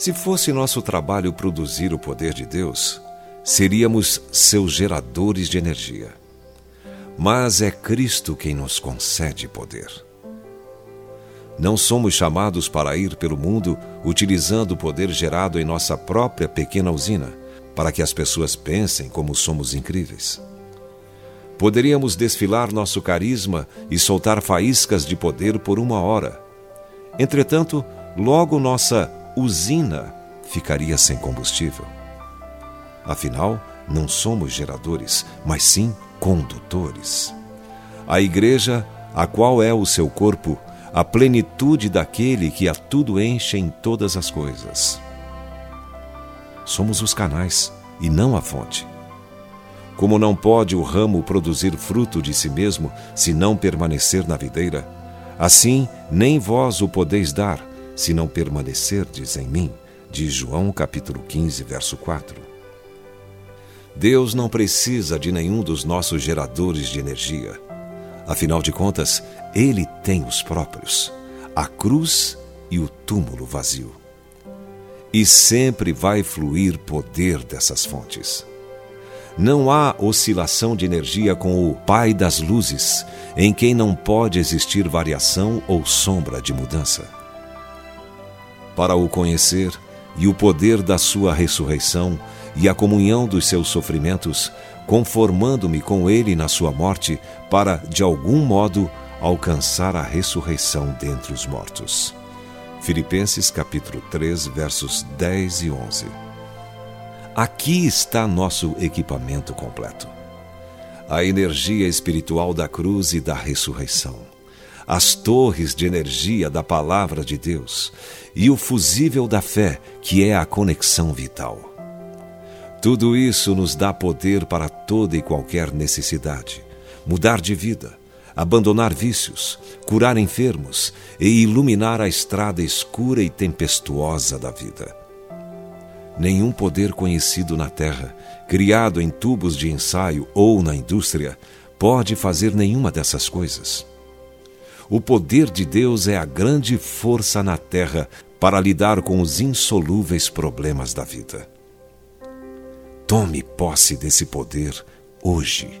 Se fosse nosso trabalho produzir o poder de Deus, seríamos seus geradores de energia. Mas é Cristo quem nos concede poder. Não somos chamados para ir pelo mundo utilizando o poder gerado em nossa própria pequena usina, para que as pessoas pensem como somos incríveis. Poderíamos desfilar nosso carisma e soltar faíscas de poder por uma hora. Entretanto, logo nossa usina ficaria sem combustível. Afinal, não somos geradores, mas sim condutores. A igreja, a qual é o seu corpo, a plenitude daquele que a tudo enche em todas as coisas. Somos os canais e não a fonte. Como não pode o ramo produzir fruto de si mesmo se não permanecer na videira, assim nem vós o podeis dar se não permanecerdes em mim, diz João capítulo 15, verso 4. Deus não precisa de nenhum dos nossos geradores de energia Afinal de contas, ele tem os próprios, a cruz e o túmulo vazio. E sempre vai fluir poder dessas fontes. Não há oscilação de energia com o Pai das luzes, em quem não pode existir variação ou sombra de mudança. Para o conhecer e o poder da sua ressurreição e a comunhão dos seus sofrimentos, conformando-me com ele na sua morte, para, de algum modo, alcançar a ressurreição dentre os mortos. Filipenses capítulo 3, versos 10 e 11. Aqui está nosso equipamento completo. A energia espiritual da cruz e da ressurreição. As torres de energia da palavra de Deus e o fusível da fé, que é a conexão vital. Tudo isso nos dá poder para toda e qualquer necessidade. Mudar de vida, abandonar vícios, curar enfermos e iluminar a estrada escura e tempestuosa da vida. Nenhum poder conhecido na Terra, criado em tubos de ensaio ou na indústria, pode fazer nenhuma dessas coisas. O poder de Deus é a grande força na Terra para lidar com os insolúveis problemas da vida. Tome posse desse poder hoje.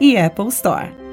e Apple Store.